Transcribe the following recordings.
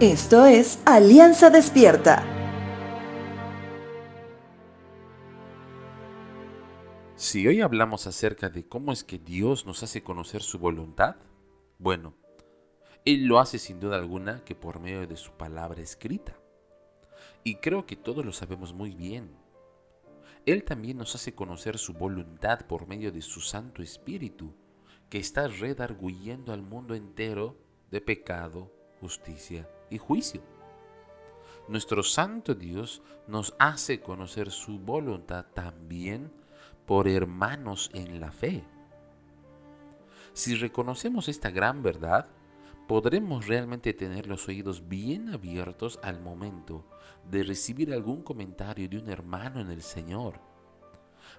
Esto es Alianza Despierta. Si hoy hablamos acerca de cómo es que Dios nos hace conocer su voluntad, bueno, Él lo hace sin duda alguna que por medio de su palabra escrita. Y creo que todos lo sabemos muy bien. Él también nos hace conocer su voluntad por medio de su Santo Espíritu, que está redarguyendo al mundo entero de pecado, justicia y juicio. Nuestro Santo Dios nos hace conocer su voluntad también por hermanos en la fe. Si reconocemos esta gran verdad, podremos realmente tener los oídos bien abiertos al momento de recibir algún comentario de un hermano en el Señor,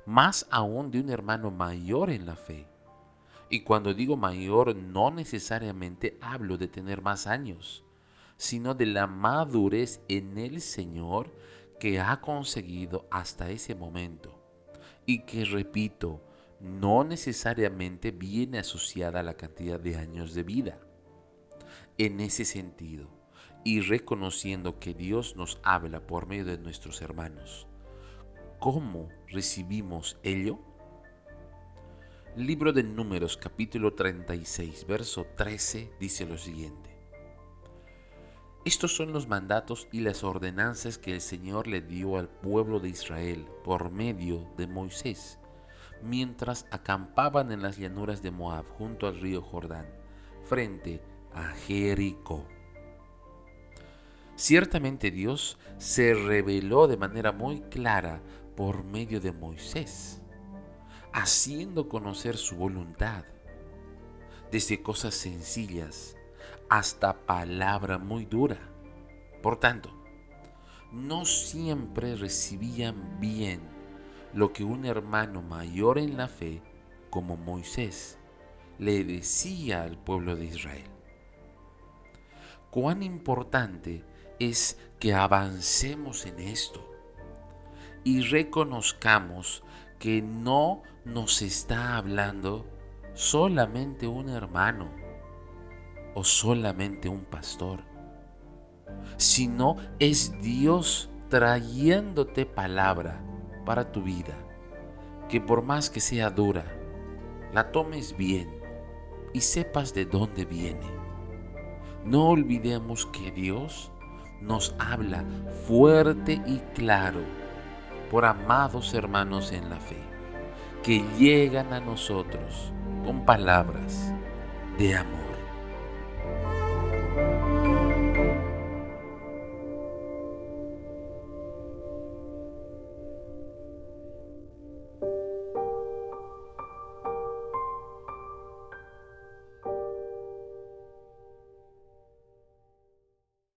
más aún de un hermano mayor en la fe. Y cuando digo mayor, no necesariamente hablo de tener más años, sino de la madurez en el Señor que ha conseguido hasta ese momento. Y que, repito, no necesariamente viene asociada a la cantidad de años de vida. En ese sentido, y reconociendo que Dios nos habla por medio de nuestros hermanos, ¿cómo recibimos ello? Libro de Números capítulo 36, verso 13 dice lo siguiente. Estos son los mandatos y las ordenanzas que el Señor le dio al pueblo de Israel por medio de Moisés, mientras acampaban en las llanuras de Moab junto al río Jordán, frente a Jericó. Ciertamente Dios se reveló de manera muy clara por medio de Moisés haciendo conocer su voluntad, desde cosas sencillas hasta palabra muy dura. Por tanto, no siempre recibían bien lo que un hermano mayor en la fe, como Moisés, le decía al pueblo de Israel. Cuán importante es que avancemos en esto y reconozcamos que no nos está hablando solamente un hermano o solamente un pastor, sino es Dios trayéndote palabra para tu vida, que por más que sea dura, la tomes bien y sepas de dónde viene. No olvidemos que Dios nos habla fuerte y claro por amados hermanos en la fe, que llegan a nosotros con palabras de amor.